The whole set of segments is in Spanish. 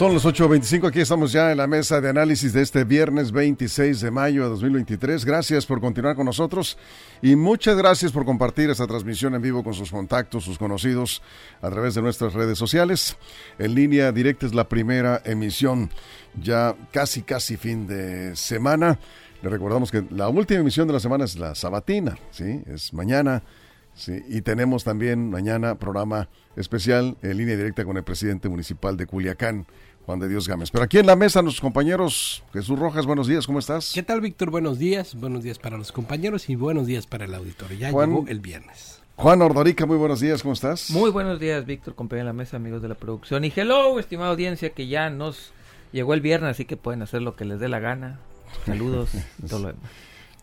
Son las 8.25, aquí estamos ya en la mesa de análisis de este viernes 26 de mayo de 2023. Gracias por continuar con nosotros y muchas gracias por compartir esta transmisión en vivo con sus contactos, sus conocidos a través de nuestras redes sociales. En línea directa es la primera emisión, ya casi casi fin de semana. Le recordamos que la última emisión de la semana es la sabatina, ¿sí? Es mañana. Sí, y tenemos también mañana programa especial en línea directa con el presidente municipal de Culiacán, Juan de Dios Gámez. Pero aquí en la mesa, nuestros compañeros, Jesús Rojas, buenos días, ¿cómo estás? ¿Qué tal, Víctor? Buenos días, buenos días para los compañeros y buenos días para el auditorio. Ya llegó el viernes. Juan Ordorica, muy buenos días, ¿cómo estás? Muy buenos días, Víctor, compañero de la mesa, amigos de la producción. Y hello, estimada audiencia, que ya nos llegó el viernes, así que pueden hacer lo que les dé la gana. Saludos y todo lo demás.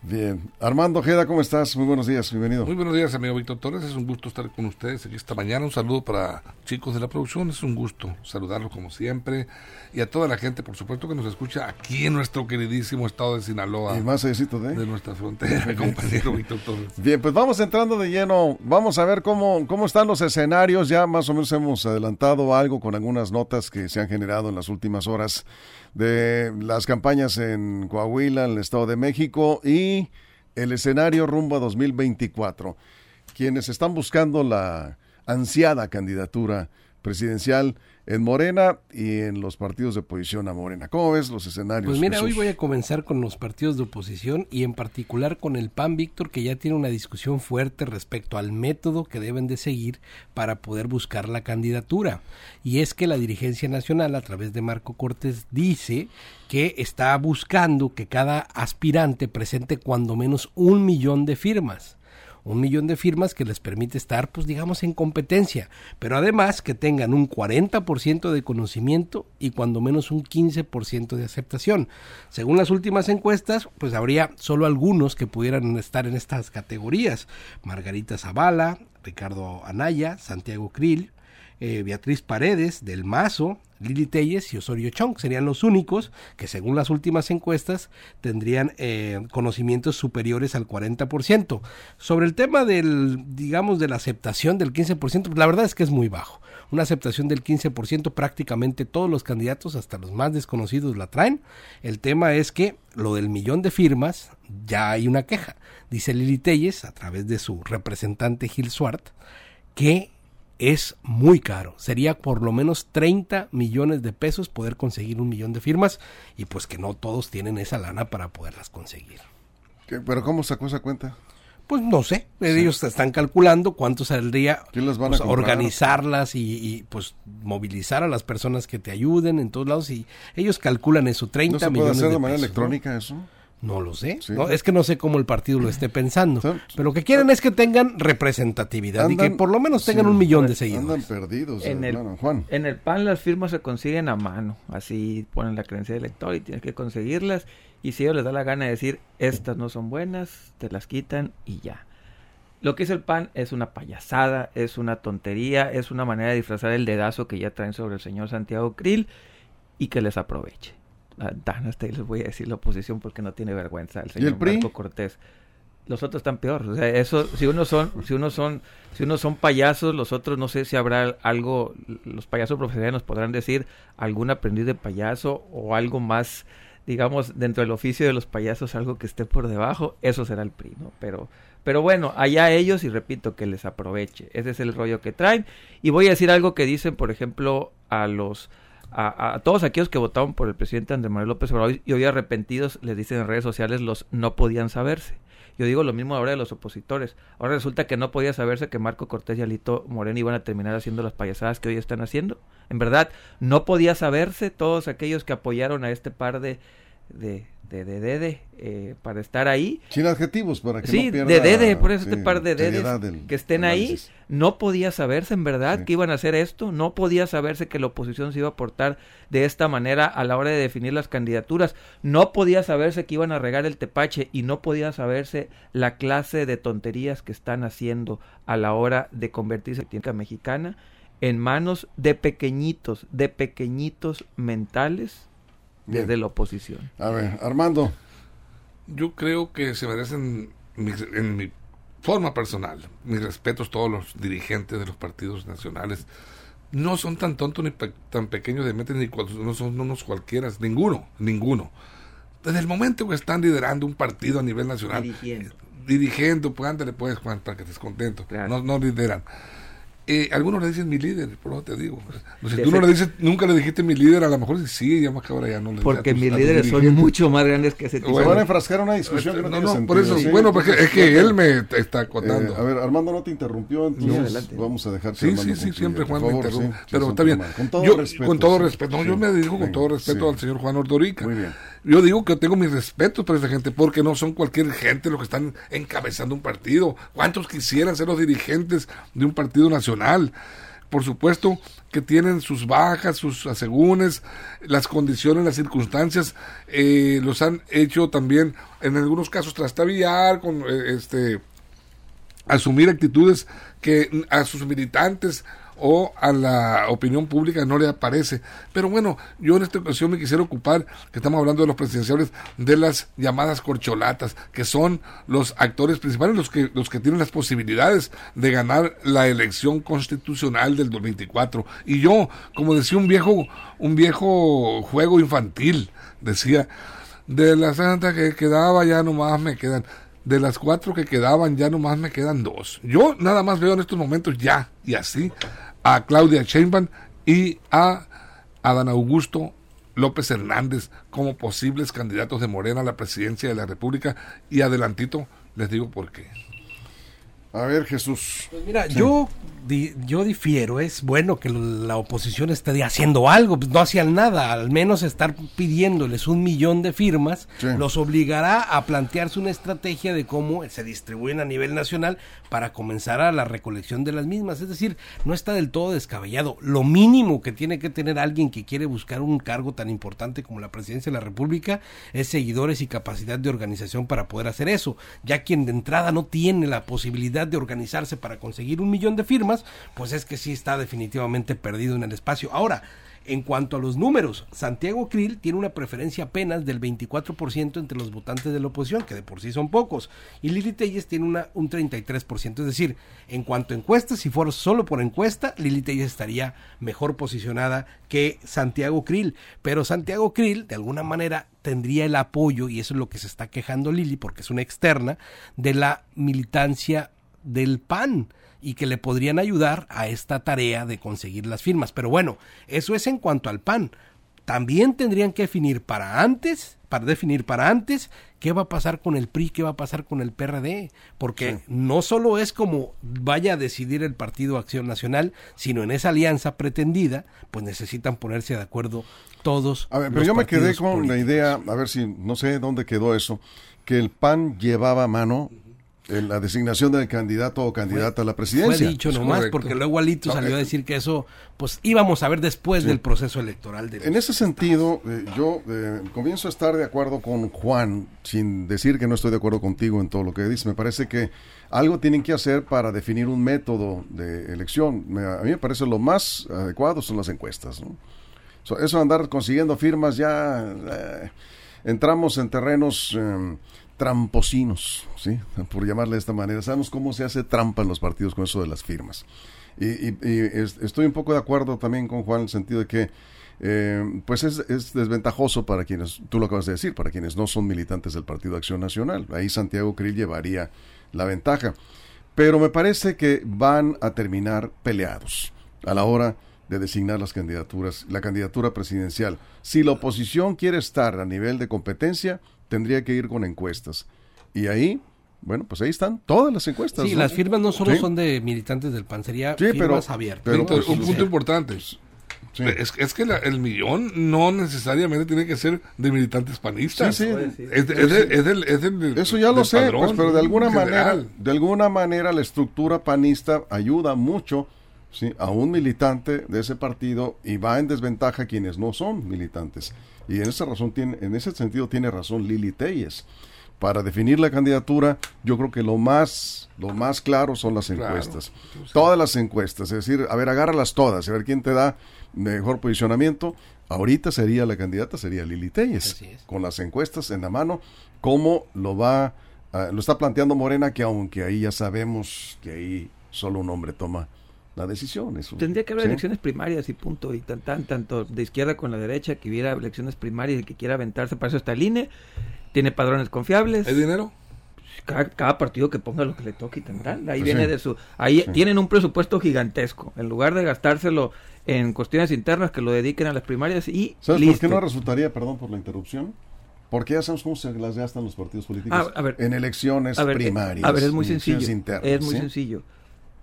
Bien. Armando Ojeda, ¿cómo estás? Muy buenos días, bienvenido. Muy buenos días, amigo Víctor Torres. Es un gusto estar con ustedes aquí esta mañana. Un saludo para chicos de la producción. Es un gusto saludarlos como siempre. Y a toda la gente, por supuesto, que nos escucha aquí en nuestro queridísimo estado de Sinaloa. Y más de... de nuestra frontera, compañero Víctor Torres. Bien, pues vamos entrando de lleno. Vamos a ver cómo, cómo están los escenarios. Ya más o menos hemos adelantado algo con algunas notas que se han generado en las últimas horas de las campañas en Coahuila, en el Estado de México y el escenario rumbo a 2024. Quienes están buscando la ansiada candidatura presidencial en Morena y en los partidos de oposición a Morena. ¿Cómo ves los escenarios? Pues mira, hoy voy a comenzar con los partidos de oposición y en particular con el PAN, Víctor, que ya tiene una discusión fuerte respecto al método que deben de seguir para poder buscar la candidatura. Y es que la dirigencia nacional, a través de Marco Cortés, dice que está buscando que cada aspirante presente cuando menos un millón de firmas un millón de firmas que les permite estar, pues digamos, en competencia, pero además que tengan un 40% de conocimiento y cuando menos un 15% de aceptación. Según las últimas encuestas, pues habría solo algunos que pudieran estar en estas categorías. Margarita Zavala, Ricardo Anaya, Santiago Krill, eh, Beatriz Paredes del Mazo, Lili Telles y Osorio Chong serían los únicos que según las últimas encuestas tendrían eh, conocimientos superiores al 40%. Sobre el tema del, digamos, de la aceptación del 15%, la verdad es que es muy bajo. Una aceptación del 15%, prácticamente todos los candidatos, hasta los más desconocidos, la traen. El tema es que lo del millón de firmas, ya hay una queja. Dice Lili Telles, a través de su representante Gil Swart, que es muy caro. Sería por lo menos 30 millones de pesos poder conseguir un millón de firmas y pues que no todos tienen esa lana para poderlas conseguir. ¿Pero cómo sacó esa cuenta? Pues no sé, ellos están calculando cuánto saldría las van pues, organizarlas y, pues movilizar a las personas que te ayuden en todos lados y ellos calculan eso, 30 ¿No se puede hacer de, manera electrónica eso? No lo sé. es que no sé cómo el partido lo esté pensando. pero lo que quieren es que tengan representatividad y que por lo menos tengan un millón de seguidores. Andan perdidos. En el, Juan. en el PAN las firmas se consiguen a mano. Así ponen la creencia de elector y tienes que conseguirlas. Y si ellos les da la gana de decir, estas no son buenas, te las quitan y ya. Lo que es el PAN es una payasada, es una tontería, es una manera de disfrazar el dedazo que ya traen sobre el señor Santiago Krill y que les aproveche hasta les voy a decir la oposición porque no tiene vergüenza el señor Marco Cortés. Los otros están peor. O sea, eso, si uno son, si uno son, si uno son payasos, los otros no sé si habrá algo, los payasos profesionales nos podrán decir algún aprendiz de payaso o algo más, digamos, dentro del oficio de los payasos, algo que esté por debajo, eso será el PRI, ¿no? Pero, pero bueno, allá ellos y repito que les aproveche. Ese es el rollo que traen. Y voy a decir algo que dicen, por ejemplo, a los a, todos aquellos que votaron por el presidente Andrés Manuel López Obrador y hoy arrepentidos les dicen en redes sociales los no podían saberse. Yo digo lo mismo ahora de los opositores. Ahora resulta que no podía saberse que Marco Cortés y Alito Moreno iban a terminar haciendo las payasadas que hoy están haciendo. En verdad, no podía saberse todos aquellos que apoyaron a este par de, de, de, de Dede eh, para estar ahí. Sin adjetivos para que sí, no pierda, de Dede, por eso este par de Dedes que estén ahí. No podía saberse en verdad que iban a hacer esto, no podía saberse que la oposición se iba a portar de esta manera a la hora de definir las candidaturas, no podía saberse que iban a regar el tepache y no podía saberse la clase de tonterías que están haciendo a la hora de convertirse en política mexicana en manos de pequeñitos, de pequeñitos mentales Bien. desde la oposición. A ver, Armando. Yo creo que se merecen, en mi forma personal, mis respetos todos los dirigentes de los partidos nacionales. No son tan tontos ni pe- tan pequeños de mente, ni cual- no son unos cualquiera, ninguno, ninguno. Desde el momento que están liderando un partido a nivel nacional, Dirigiendo. dirigiendo, pues ándale pues Juan, para que estés contento. Claro. No, no lideran. Eh, algunos le dicen mi líder, por eso te digo. Si De tú no le dices, nunca le dijiste mi líder, a lo mejor sí, ya más que ahora ya no le Porque mis líderes son mucho más grandes que ese tipo. Se Bueno. van a enfrascar en una discusión que no, No, tiene no, sentido. por eso, ¿sí? bueno, porque es que él me está Eh, acotando. a ver, Armando no te interrumpió, entonces Sí, adelante. vamos a dejar que Sí, sí, sí, siempre Juan favor, me interrumpe. sí, pero está bien. Con todo yo, respeto. con todo sí. respeto. No, Sí. yo me dirijo con todo respeto al señor Juan Ordorica. Muy bien. Yo digo que tengo mis respetos para esa gente, porque no son cualquier gente los que están encabezando un partido. ¿Cuántos quisieran ser los dirigentes de un partido nacional? Por supuesto que tienen sus bajas, sus asegúnes, las condiciones, las circunstancias, eh, los han hecho también, en algunos casos, trastabillar, con eh, este asumir actitudes que a sus militantes o a la opinión pública no le aparece. Pero bueno, yo en esta ocasión me quisiera ocupar, que estamos hablando de los presidenciales, de las llamadas corcholatas, que son los actores principales, los que, los que tienen las posibilidades de ganar la elección constitucional del 2024. Y yo, como decía un viejo, un viejo juego infantil, decía, de la santa que quedaba ya nomás me quedan de las cuatro que quedaban, ya nomás me quedan dos. Yo nada más veo en estos momentos ya y así a Claudia Sheinbaum y a Adán Augusto López Hernández como posibles candidatos de Morena a la presidencia de la República y adelantito les digo por qué. A ver, Jesús. Pues mira, yo, di- yo difiero. Es bueno que la oposición esté haciendo algo. Pues no hacían nada. Al menos estar pidiéndoles un millón de firmas Sí. los obligará a plantearse una estrategia de cómo se distribuyen a nivel nacional para comenzar a la recolección de las mismas. Es decir, no está del todo descabellado. Lo mínimo que tiene que tener alguien que quiere buscar un cargo tan importante como la presidencia de la República es seguidores y capacidad de organización para poder hacer eso. Ya quien de entrada no tiene la posibilidad de organizarse para conseguir un millón de firmas, pues es que sí está definitivamente perdido en el espacio. Ahora, en cuanto a los números, Santiago Krill tiene una preferencia apenas del 24% entre los votantes de la oposición, que de por sí son pocos, y Lili Telles tiene una, un 33%. Es decir, en cuanto a encuestas, si fuera solo por encuesta, Lili Telles estaría mejor posicionada que Santiago Krill. Pero Santiago Krill, de alguna manera, tendría el apoyo, y eso es lo que se está quejando Lili, porque es una externa, de la militancia del PAN y que le podrían ayudar a esta tarea de conseguir las firmas. Pero bueno, eso es en cuanto al PAN. También tendrían que definir para antes, para definir para antes, qué va a pasar con el PRI, qué va a pasar con el PRD, porque no solo es como vaya a decidir el Partido Acción Nacional, sino en esa alianza pretendida, pues necesitan ponerse de acuerdo todos. A ver, pero los yo me quedé con la idea, a ver si, no sé dónde quedó eso, que el PAN llevaba a mano en la designación del candidato o candidata a la Fue presidencia. dicho Es nomás, correcto. porque luego Alito salió a eh, decir que eso, pues íbamos a ver después Sí. del proceso electoral. De En ese sentido, eh, yo eh, comienzo a estar de acuerdo con Juan, sin decir que no estoy de acuerdo contigo en todo lo que dices. Me parece que algo tienen que hacer para definir un método de elección. Me- a mí me parece lo más adecuado son las encuestas. ¿no? So, eso de andar consiguiendo firmas ya eh, entramos en terrenos eh, tramposinos, ¿sí? por llamarle de esta manera. Sabemos cómo se hace trampa en los partidos con eso de las firmas. Y, y- y es- estoy un poco de acuerdo también con Juan en el sentido de que eh, pues es, es desventajoso para quienes, tú lo acabas de decir, para quienes no son militantes del Partido Acción Nacional. Ahí Santiago Krill llevaría la ventaja. Pero me parece que van a terminar peleados a la hora de designar las candidaturas, la candidatura presidencial. Si la oposición quiere estar a nivel de competencia, tendría que ir con encuestas. Y ahí, bueno, pues ahí están todas las encuestas. Sí, ¿no? las firmas no solo Sí. son de militantes del PAN, sería Sí, pero- firmas abiertas. pero, pues, un sí. punto importante. Sí. Es, es que la- el millón no necesariamente tiene que ser de militantes panistas. Sí, sí. Es, es es del, del- Eso ya lo sé, padrón pues, pero de alguna general. manera, de alguna manera la estructura panista ayuda mucho ¿sí? a un militante de ese partido y va en desventaja quienes no son militantes. Y en esa razón tiene, en ese sentido tiene razón Lili Telles. para definir la candidatura, yo creo que lo más, lo más claro son las Claro. encuestas. Todas las encuestas, es decir, a ver, agárralas todas, a ver quién te da mejor posicionamiento. Ahorita sería la candidata, sería Lili Telles, con las encuestas en la mano, cómo lo va, ah, lo está planteando Morena, que aunque ahí ya sabemos que ahí solo un hombre toma la decisión. Eso, Tendría que haber ¿sí? elecciones primarias y punto. Y tan, tan, tanto de izquierda con la derecha, que hubiera elecciones primarias y que quiera aventarse. Para eso está el INE. Tiene padrones confiables. ¿Hay dinero? Cada, cada partido que ponga lo que le toque y tendrán. Ahí Pues viene de su. Ahí Sí. tienen un presupuesto gigantesco. En lugar de gastárselo en cuestiones internas, que lo dediquen a las primarias y ¿Sabes listo. por qué no resultaría, perdón por la interrupción? Porque ya sabemos cómo se las gastan los partidos políticos Ah, a ver. en elecciones A ver, eh, primarias. a ver, es muy en sencillo. internas, es muy ¿sí? sencillo.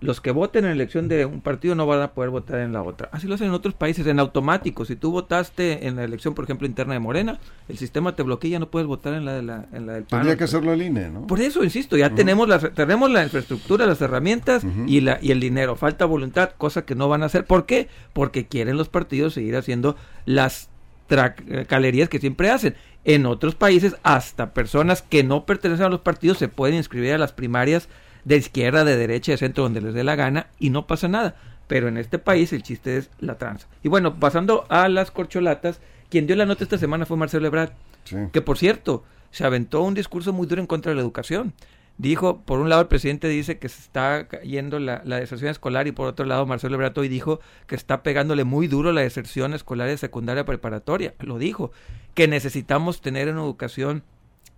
Los que voten en elección de un partido no van a poder votar en la otra. Así lo hacen en otros países, en automático. Si tú votaste en la elección, por ejemplo, interna de Morena, el sistema te bloquea, no puedes votar en la, de la, en la del PAN. Tendría que hacerlo el INE, ¿no? Por eso, insisto, ya tenemos, las, tenemos la infraestructura, las herramientas y, la, y el dinero. Falta voluntad, cosa que no van a hacer. ¿Por qué? Porque quieren los partidos seguir haciendo las tracalerías que siempre hacen. En otros países, hasta personas que no pertenecen a los partidos se pueden inscribir a las primarias de izquierda, de derecha, de centro, donde les dé la gana y no pasa nada. Pero en este país el chiste es la tranza. Y bueno, pasando a las corcholatas, quien dio la nota esta semana fue Marcelo Ebrard. Sí. Que por cierto, se aventó un discurso muy duro en contra de la educación. Dijo, por un lado el presidente dice que se está cayendo la, la deserción escolar y por otro lado Marcelo Ebrard hoy dijo que está pegándole muy duro la deserción escolar de secundaria preparatoria. Lo dijo, que necesitamos tener una educación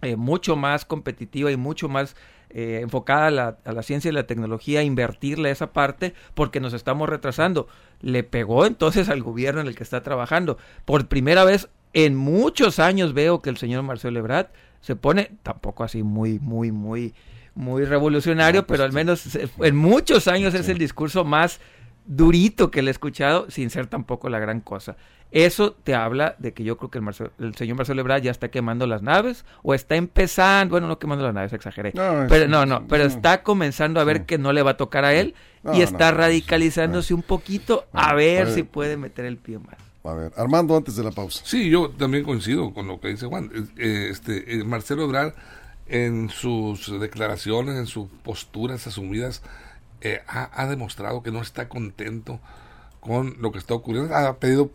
eh, mucho más competitiva y mucho más eh, enfocada a la, a la ciencia y la tecnología, invertirle esa parte porque nos estamos retrasando. Le pegó entonces al gobierno en el que está trabajando. Por primera vez en muchos años veo que el señor Marcelo Ebrard se pone, tampoco así muy, muy, muy, muy revolucionario, No, pues, pero al menos en muchos años es el discurso más durito que le he escuchado, sin ser tampoco la gran cosa. Eso te habla de que yo creo que el, Marcelo- el señor Marcelo Ebrard ya está quemando las naves o está empezando, bueno, no quemando las naves, exageré. No, es- pero no, no, pero no. está comenzando a ver Sí. que no le va a tocar a él No, y está no, radicalizándose un poquito a ver si puede meter el pie más. A ver, Armando, antes de la pausa. Sí, yo también coincido con lo que dice Juan. Eh, Este, eh, Marcelo Ebrard, en sus declaraciones, en sus posturas asumidas, eh, ha, demostrado que no está contento con lo que está ocurriendo. Ha pedido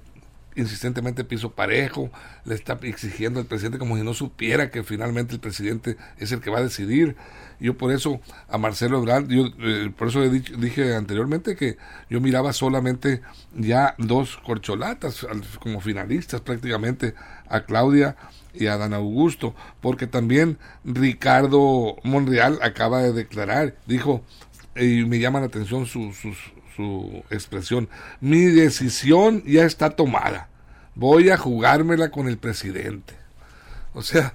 insistentemente piso parejo, le está exigiendo al presidente como si no supiera que finalmente el presidente es el que va a decidir. Yo por eso a Marcelo Ebrard, yo eh, por eso he dicho- dije anteriormente que yo miraba solamente ya dos corcholatas como finalistas prácticamente, a Claudia y a Dan Augusto, porque también Ricardo Monreal acaba de declarar, dijo, y me llama la atención su, su, su expresión, mi decisión ya está tomada, voy a jugármela con el presidente. O sea,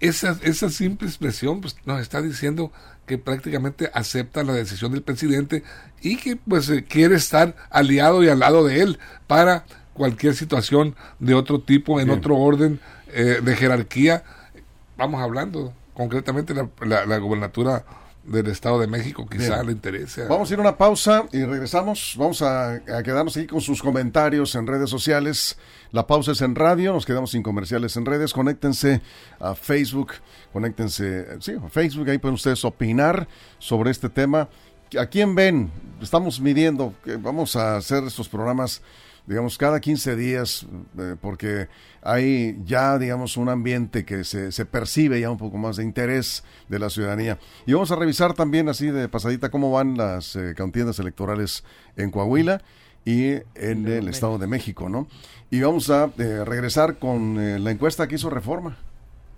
esa, esa simple expresión pues, nos está diciendo que prácticamente acepta la decisión del presidente y que pues eh, quiere estar aliado y al lado de él para cualquier situación de otro tipo, en Bien. otro orden eh, de jerarquía. Vamos hablando concretamente la, la, la gobernatura del Estado de México, quizá Bien. le interese. a- Vamos a ir a una pausa y regresamos. Vamos a, a quedarnos aquí con sus comentarios en redes sociales. La pausa es en radio, nos quedamos sin comerciales en redes. Conéctense a Facebook, conéctense, sí, a Facebook, ahí pueden ustedes opinar sobre este tema. ¿A quién ven? Estamos midiendo, que vamos a hacer estos programas, digamos, cada 15 días, eh, porque hay ya, digamos, un ambiente que se, se percibe ya un poco más de interés de la ciudadanía. Y vamos a revisar también así de pasadita cómo van las eh, contiendas electorales en Coahuila y en el Estado de México, ¿no? Y vamos a eh, regresar con eh, la encuesta que hizo Reforma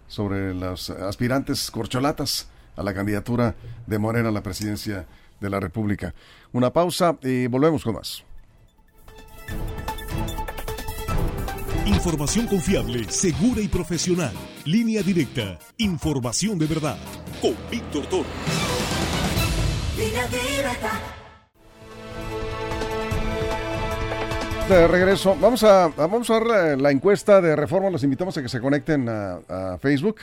sobre las aspirantes corcholatas a la candidatura de Morena a la presidencia de la República. Una pausa y volvemos con más. Información confiable, segura y profesional. Línea directa. Información de verdad. Con Víctor Toro. De regreso, vamos a, vamos a ver la, encuesta de reforma. Los invitamos a que se conecten a, a Facebook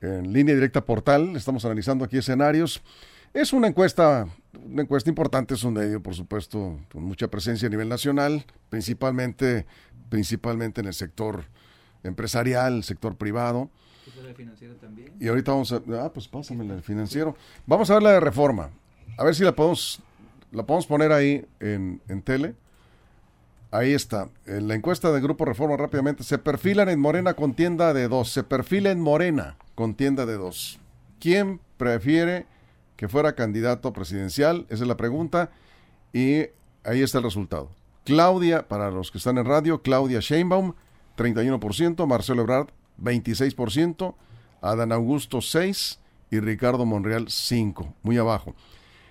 en línea directa portal. Estamos analizando aquí escenarios. Es una encuesta, una encuesta importante, es un medio, por supuesto, con mucha presencia a nivel nacional, principalmente, principalmente en el sector empresarial, sector privado. financiero también? Y ahorita vamos a... Ah, pues pásame el financiero. Vamos a ver la de reforma. A ver si la podemos, la podemos poner ahí en, en tele. Ahí está. En la encuesta del Grupo Reforma rápidamente. Se perfilan en Morena contienda de dos. Se perfila en Morena contienda de dos. ¿Quién prefiere que fuera candidato presidencial? Esa es la pregunta. Y ahí está el resultado. Claudia, para los que están en radio, Claudia Sheinbaum, 31%, Marcelo Ebrard, 26%, Adán Augusto, 6% y Ricardo Monreal, 5%, muy abajo.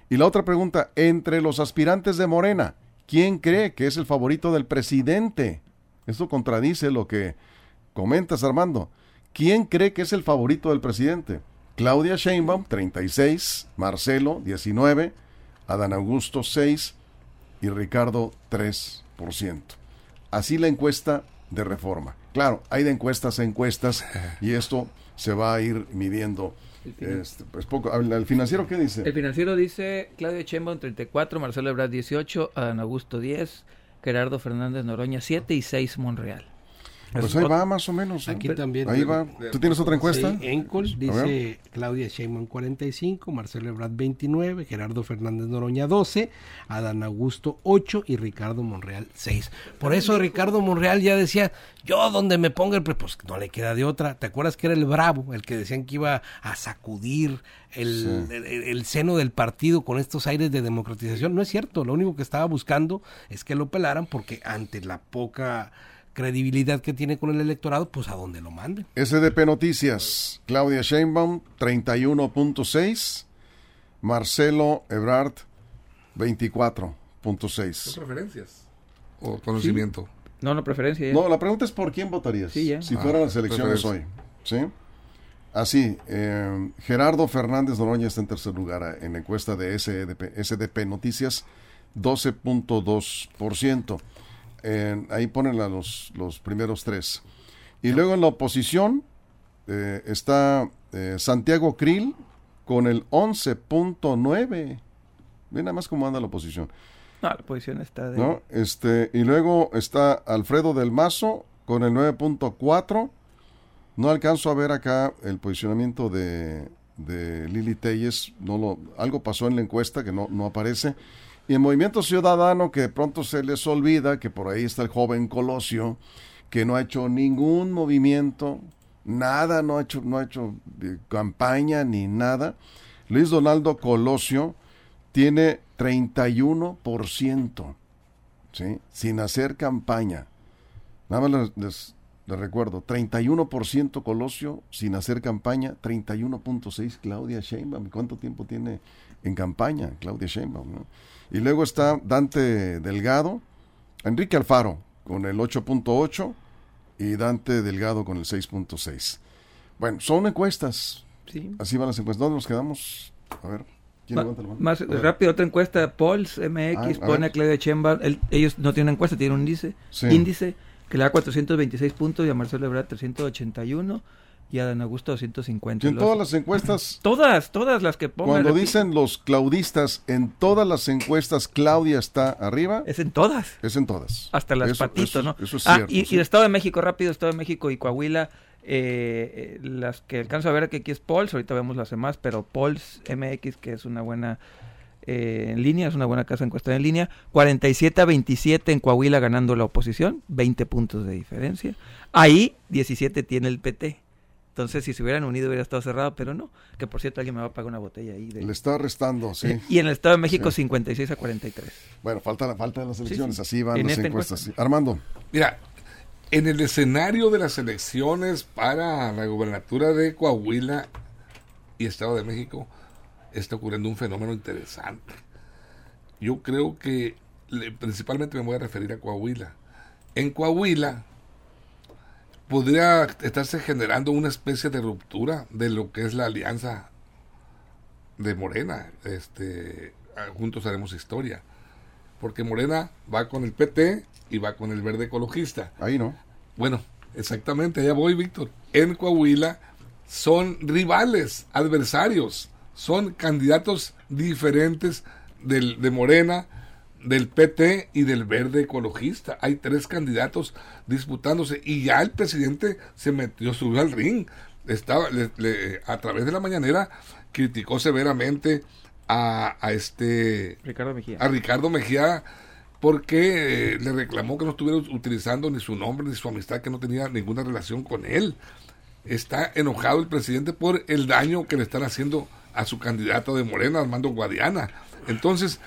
Y la otra pregunta, entre los aspirantes de Morena, ¿quién cree que es el favorito del presidente? Esto contradice lo que comentas, Armando. ¿Quién cree que es el favorito del presidente? Claudia Sheinbaum, 36, Marcelo, 19, Adán Augusto, 6 y Ricardo 3%. Así la encuesta de reforma. Claro, hay de encuestas a encuestas y esto se va a ir midiendo. Este, pues poco. ¿El financiero qué dice? El financiero dice Claudio Chembaum 34, Marcelo Ebrard 18, Adán Augusto 10, Gerardo Fernández Noroña 7 y 6 Monreal. Pues ahí va más o menos. Aquí también. Ahí va. ¿Tú tienes otra encuesta? Sí, Encol dice Claudia Sheinbaum 45, Marcelo Ebrard 29, Gerardo Fernández Noroña 12, Adán Augusto 8 y Ricardo Monreal 6. Por eso Ricardo Monreal ya decía, yo donde me ponga el pues no le queda de otra. ¿Te acuerdas que era el bravo, el que decían que iba a sacudir el, sí. el, el seno del partido con estos aires de democratización? No es cierto, lo único que estaba buscando es que lo pelaran porque ante la poca credibilidad que tiene con el electorado, pues a donde lo manden. SDP Noticias, Claudia Sheinbaum, 31.6, Marcelo Ebrard, 24.6. ¿Son preferencias? ¿O conocimiento? Sí. No, no, preferencia. Ya. No, la pregunta es por quién votarías sí, ya. si ah, fueran las elecciones hoy. ¿Sí? Así, eh, Gerardo Fernández Noroña está en tercer lugar en la encuesta de SDP, SDP Noticias, 12.2%. Eh, ahí ponen a los, los primeros tres. Y luego en la oposición eh, está eh, Santiago Krill con el 11.9. Ve nada más cómo anda la oposición. No, la oposición está de... ¿No? Este, y luego está Alfredo del Mazo con el 9.4. No alcanzo a ver acá el posicionamiento de, de Lili Telles. No lo, algo pasó en la encuesta que no, no aparece. Y en Movimiento Ciudadano, que de pronto se les olvida que por ahí está el joven Colosio, que no ha hecho ningún movimiento, nada, no ha hecho, no ha hecho eh, campaña ni nada. Luis Donaldo Colosio tiene 31%, ¿sí? sin hacer campaña. Nada más les, les, les recuerdo, 31% Colosio sin hacer campaña, 31.6 Claudia Sheinbaum. ¿Cuánto tiempo tiene en campaña Claudia Sheinbaum? ¿no? Y luego está Dante Delgado, Enrique Alfaro con el 8.8 y Dante Delgado con el 6.6. Bueno, son encuestas. Sí. Así van las encuestas. ¿Dónde nos quedamos? A ver. ¿quién Ma? Más A ver. rápido, otra encuesta, Polls MX Ah, pone a Claudia Sheinbaum, el- ellos no tienen encuesta, tienen un índice, Sí. índice que le da 426 puntos y a Marcelo Ebrard 381 y a Dan Augusto 250. Sí, en Los- todas las encuestas, todas, todas las que pongan. cuando dicen los claudistas, en todas las encuestas Claudia está arriba, Es en todas. es en todas. Hasta las Eso- patitos, eso- ¿no? Eso es ah, cierto. y, sí. y el Estado de México, rápido, Estado de México y Coahuila, eh, eh, las que alcanzo a ver que aquí es Polls, ahorita vemos las demás, pero Polls MX, que es una buena eh, en línea, es una buena casa encuestada en línea, 47 a 27 en Coahuila ganando la oposición, 20 puntos de diferencia. Ahí 17 tiene el PT. Entonces, si se hubieran unido hubiera estado cerrado, pero no. Que por cierto, alguien me va a pagar una botella ahí. De... Le está restando, sí. Y en el Estado de México, Sí. 56 a 43. Bueno, falta, falta las elecciones, sí. así van En las esta encuestas. encuesta. sí. Armando, Mira, en el escenario de las elecciones para la gubernatura de Coahuila y Estado de México está ocurriendo un fenómeno interesante. Yo creo que le- principalmente me voy a referir a Coahuila. En Coahuila podría estarse generando una especie de ruptura de lo que es la alianza de Morena. Este, ah, juntos haremos historia. Porque Morena va con el PT y va con el verde ecologista. ahí no. Bueno, exactamente, allá voy, Víctor. En Coahuila son rivales, adversarios, son candidatos diferentes del, de Morena, del PT y del Verde Ecologista. Hay tres candidatos disputándose y ya el presidente se metió, subió al ring. Estaba, a través de la mañanera criticó severamente a, a este Ricardo Mejía. a Ricardo Mejía porque eh, le reclamó que no estuviera utilizando ni su nombre ni su amistad, que no tenía ninguna relación con él. Está enojado el presidente por el daño que le están haciendo a su candidato de Morena, Armando Guadiana. Entonces,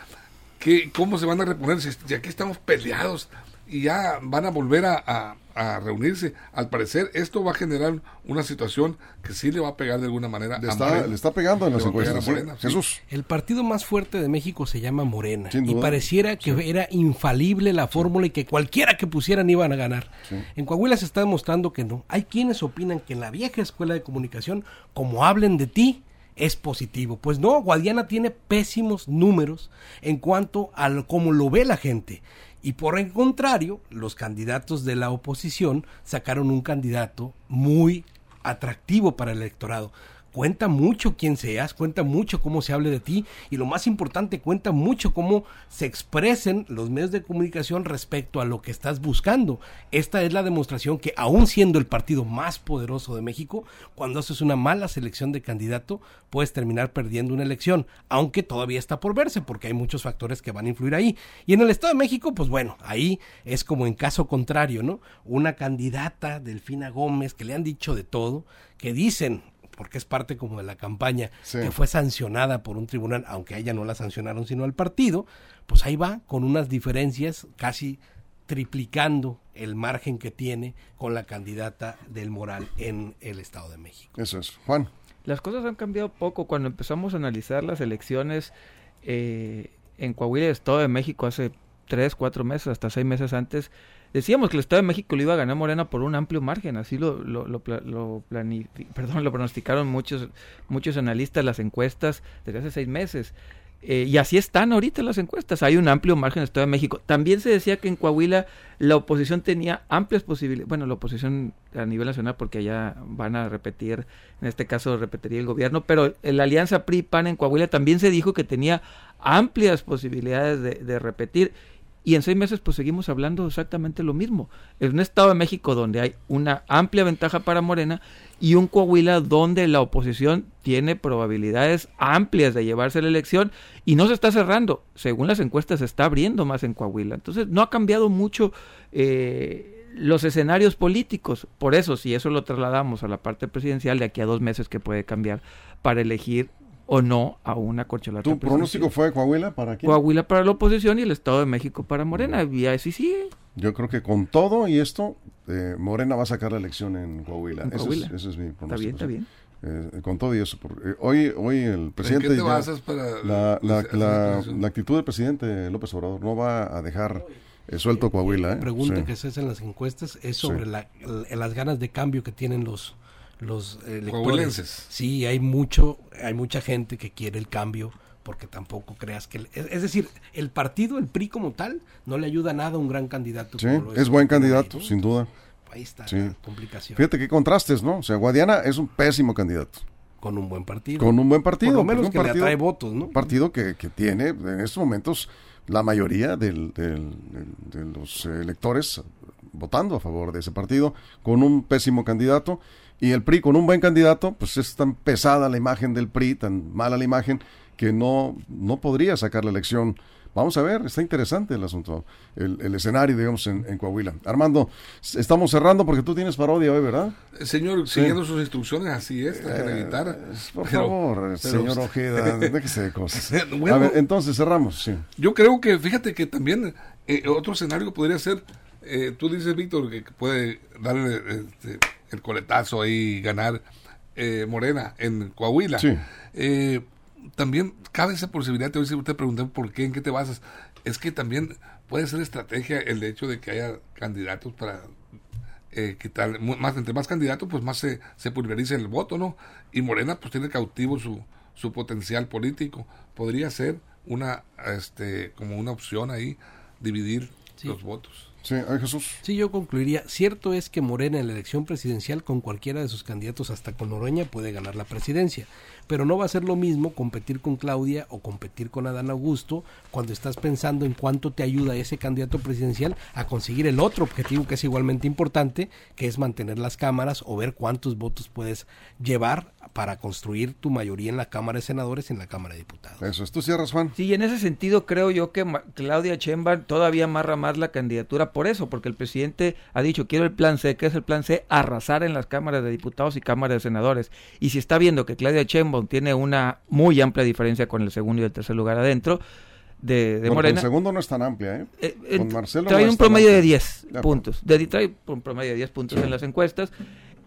¿qué, ¿cómo se van a reponer si aquí estamos peleados? y ya van a volver a, reunirse. Al parecer, esto va a generar una situación que sí le va a pegar de alguna manera le está, Le está pegando en las encuestas. Jesús. El partido más fuerte de México se llama Morena. Y pareciera que era infalible la fórmula y que cualquiera que pusieran iban a ganar. En Coahuila se está demostrando que no. Hay quienes opinan que en la vieja escuela de comunicación, como hablen de ti, es positivo. Pues no, Guadiana tiene pésimos números en cuanto a cómo lo ve la gente. Y por el contrario, los candidatos de la oposición sacaron un candidato muy atractivo para el electorado cuenta mucho quién seas, cuenta mucho cómo se hable de ti y lo más importante, cuenta mucho cómo se expresen los medios de comunicación respecto a lo que estás buscando. Esta es la demostración que aún siendo el partido más poderoso de México, cuando haces una mala selección de candidato, puedes terminar perdiendo una elección, aunque todavía está por verse porque hay muchos factores que van a influir ahí. Y en el Estado de México, pues bueno, ahí es como en caso contrario, ¿no? Una candidata, Delfina Gómez, que le han dicho de todo, que dicen, porque es parte como de la campaña, que fue sancionada por un tribunal, aunque a ella no la sancionaron sino al partido, pues ahí va con unas diferencias casi triplicando el margen que tiene con la candidata del Moral en el Estado de México. Eso es. Juan. Las cosas han cambiado poco. Cuando empezamos a analizar las elecciones eh, en Coahuila y Estado de México hace tres, cuatro meses, hasta seis meses antes, Decíamos que el Estado de México lo iba a ganar Morena por un amplio margen, así lo, lo, lo, lo, perdón, lo pronosticaron muchos, muchos analistas las encuestas desde hace seis meses. Eh, y así están ahorita las encuestas. Hay un amplio margen en el Estado de México. También se decía que en Coahuila la oposición tenía amplias posibilidades. Bueno, la oposición a nivel nacional, porque allá van a repetir, en este caso repetiría el gobierno, pero la alianza PRI-PAN en Coahuila también se dijo que tenía amplias posibilidades de, de repetir. Y en seis meses pues seguimos hablando exactamente lo mismo. En un Estado de México donde hay una amplia ventaja para Morena y un Coahuila donde la oposición tiene probabilidades amplias de llevarse la elección y no se está cerrando. Según las encuestas se está abriendo más en Coahuila. Entonces no ha cambiado mucho eh, los escenarios políticos. Por eso, si eso lo trasladamos a la parte presidencial, de aquí a dos meses que puede cambiar para elegir o no a una corcholata. ¿Tu pronóstico fue Coahuila para quién? Coahuila para la oposición y el Estado de México para Morena. Y así sigue. Yo creo que con todo y esto, eh, Morena va a sacar la elección en Coahuila. Ese, es, mi pronóstico. Está bien, está bien. Eh, con todo y eso. Eh, hoy, hoy el presidente... te basas para la, la, la, actitud del presidente López Obrador no va a dejar suelto Coahuila. La pregunta que se hace en las encuestas es sobre las ganas de cambio que tienen los los electores. Sí, hay mucho, hay mucha gente que quiere el cambio porque tampoco creas que... Es, decir, el partido, el PRI como tal, no le ayuda nada a un gran candidato. Sí, es, buen candidato, sin duda. Ahí está la complicación. Fíjate qué contrastes, ¿no? O sea, Guadiana es un pésimo candidato. Con un buen partido. Con un buen partido. Por lo menos que partido, le atrae votos, ¿no? Un partido que, que tiene en estos momentos la mayoría del, del, de los electores votando a favor de ese partido, con un pésimo candidato y el PRI con un buen candidato, pues es tan pesada la imagen del PRI, tan mala la imagen, que no, no podría sacar la elección. Vamos a ver, está interesante el asunto, el, escenario, digamos, en, Coahuila. Armando, estamos cerrando porque tú tienes parodia hoy, ¿verdad? Eh, señor, siguiendo sus instrucciones, así es, eh, Por favor, señor Ojeda, déjese de cosas. a ver, entonces cerramos, sí. Yo creo que, fíjate que también eh, otro escenario podría ser, tú dices, Víctor, que puede darle... Este, el coletazo ahí, ganar eh, Morena en Coahuila. Eh, también cabe esa posibilidad, te voy a decir, usted pregunté por qué, en qué te basas. Es que también puede ser estrategia el hecho de que haya candidatos para eh, quitar, más, entre más candidatos, pues más se, se pulveriza el voto, ¿no? Y Morena pues tiene cautivo su, su potencial político. Podría ser una, este, como una opción ahí, dividir los votos. Sí, ay, Jesús. Sí, yo concluiría, cierto es que Morena en la elección presidencial con cualquiera de sus candidatos hasta con Noroña puede ganar la presidencia, pero no va a ser lo mismo competir con Claudia o competir con Adán Augusto cuando estás pensando en cuánto te ayuda ese candidato presidencial a conseguir el otro objetivo que es igualmente importante, que es mantener las cámaras o ver cuántos votos puedes llevar para construir tu mayoría en la Cámara de Senadores y en la Cámara de Diputados. Eso es. ¿Tú cierras, Juan? Sí, en ese sentido creo yo que Claudia Sheinbaum todavía amarra más la candidatura por eso, porque el presidente ha dicho, quiero el plan C, que es el plan C, arrasar en las cámaras de diputados y cámaras de senadores. Y si está viendo que Claudia Sheinbaum tiene una muy amplia diferencia con el segundo y el tercer lugar adentro de, de Morena, El segundo no es tan amplia, ¿eh? eh, eh, Con Marcelo trae no un promedio de amplia. 10 De acuerdo. puntos. De, trae un promedio de 10 puntos en las encuestas.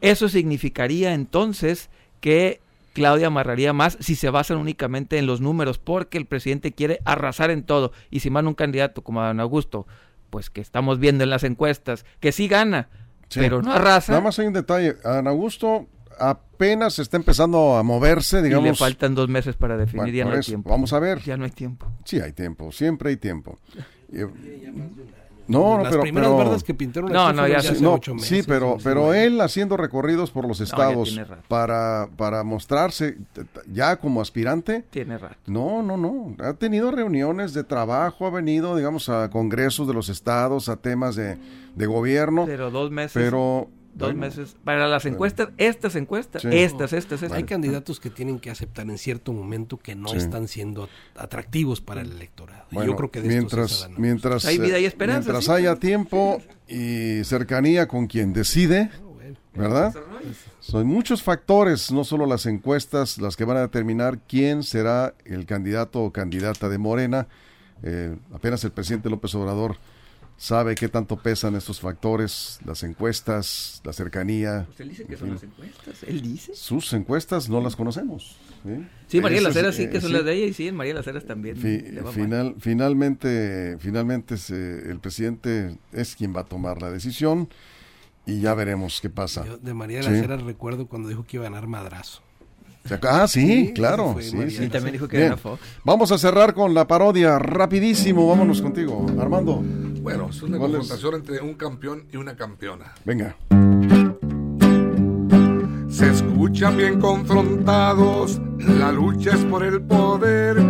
Eso significaría entonces que Claudia amarraría más si se basan únicamente en los números, porque el presidente quiere arrasar en todo. Y si manda un candidato como Don Augusto, pues que estamos viendo en las encuestas, que sí gana, Sí. pero no arrasa, Nada más hay un detalle. Ana Augusto apenas está empezando a moverse, y le digamos. faltan dos meses para definir, Bueno, ya no por hay eso, tiempo. Vamos a ver. Ya no hay tiempo. Sí, hay tiempo. Siempre hay tiempo. No, no, Las pero, primeras pero- verdes que pintaron No, no, ya hace no, ocho sí, meses, pero, once pero meses. él haciendo recorridos por los estados para, para mostrarse ya como aspirante, Tiene rato. no, no, no. Ha tenido reuniones de trabajo, ha venido, digamos, a congresos de los estados, a temas de, de gobierno, Pero dos meses. pero... Dos bueno, meses. Para las encuestas, estas encuestas, Sí. estas, estas, estas. Hay candidatos que tienen que aceptar en cierto momento que no Sí. están siendo atractivos para el electorado. Y Bueno, yo creo que de mientras, mientras, Hay vida y eh, esperanza, mientras sí. haya tiempo y cercanía con quien decide, ¿verdad? Son muchos factores, no solo las encuestas, las que van a determinar quién será el candidato o candidata de Morena. Eh, apenas el presidente López Obrador sabe qué tanto pesan estos factores, las encuestas, la cercanía. Pues él dice que en son las encuestas. Él dice. Sus encuestas no las conocemos. Sí, Sí, María Eso Las es, Heras sí eh, que son sí. las de ella y sí, en María Las Heras también. Fi- final, finalmente, finalmente se- el presidente es quien va a tomar la decisión y ya veremos qué pasa. Yo de María de Sí. las Heras recuerdo cuando dijo que iba a ganar madrazo. Ah, sí, Sí, claro. Sí, sí. Y también dijo que Bien. era Fox. Vamos a cerrar con la parodia rapidísimo. Vámonos contigo, Armando. Bueno, es una ¿Cuál es? confrontación entre un campeón y una campeona. Venga. Se escuchan bien confrontados, la lucha es por el poder.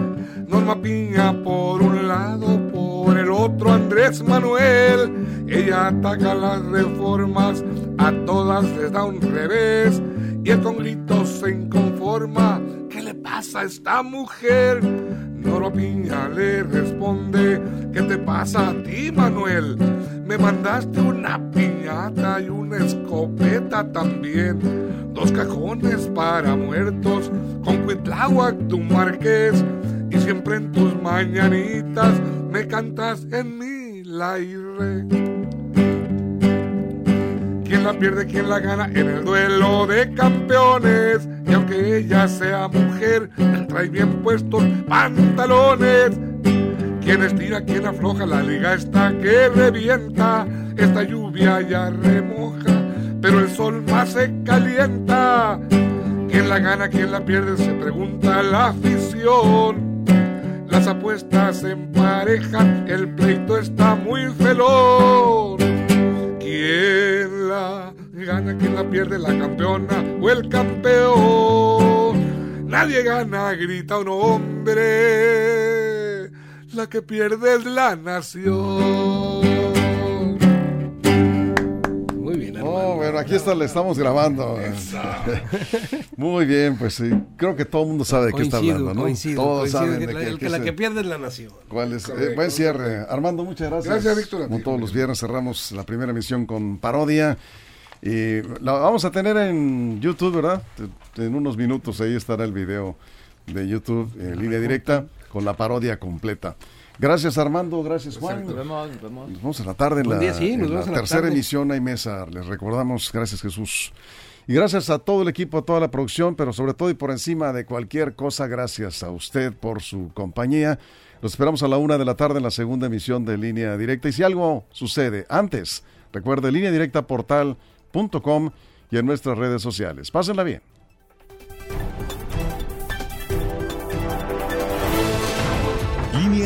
Norma Piña por un lado, por el otro Andrés Manuel. Ella ataca las reformas, a todas les da un revés. Y el con gritos se inconforma. ¿Qué le pasa a esta mujer? Norma Piña le responde, ¿qué te pasa a ti, Manuel? Me mandaste una piñata y una escopeta también. Dos cajones para muertos con Cuitláhuac, tu marqués. Y siempre en tus mañanitas me cantas en mi laire. ¿Quién la pierde, quién la gana en el duelo de campeones? Y aunque ella sea mujer, trae bien puestos pantalones. ¿Quién estira, quién afloja? La liga está que revienta. Esta lluvia ya remoja, pero el sol más se calienta. ¿Quién la gana, quién la pierde? Se pregunta la afición. Las apuestas se emparejan, el pleito está muy veloz. ¿Quién gana, quién la pierde? ¿La campeona o el campeón? Nadie gana, grita un hombre. La que pierde es la nación. Bueno, aquí está, le estamos grabando. Muy bien, pues sí, creo que todo el mundo sabe de qué está hablando, ¿no? coincido, Todos coincido saben que de la, qué- el que la que pierde es la nación. ¿Cuál es? Eh, buen cierre. Armando, muchas gracias. Gracias, Víctor, Como todos los viernes cerramos la primera emisión con parodia. Y la vamos a tener en YouTube, ¿verdad? En unos minutos ahí estará el video de YouTube en línea directa con la parodia completa. Gracias Armando, gracias Juan. Nos vemos, nos vemos. Nos vemos en la tarde en la, día, sí, nos en la vemos en la tercera tarde. emisión hay mesa. Les recordamos, gracias Jesús. Y gracias a todo el equipo, a toda la producción, pero sobre todo y por encima de cualquier cosa, gracias a usted por su compañía. Los esperamos a la una de la tarde en la segunda emisión de Línea Directa. Y si algo sucede antes, recuerde línea directa portal.com y en nuestras redes sociales. Pásenla bien.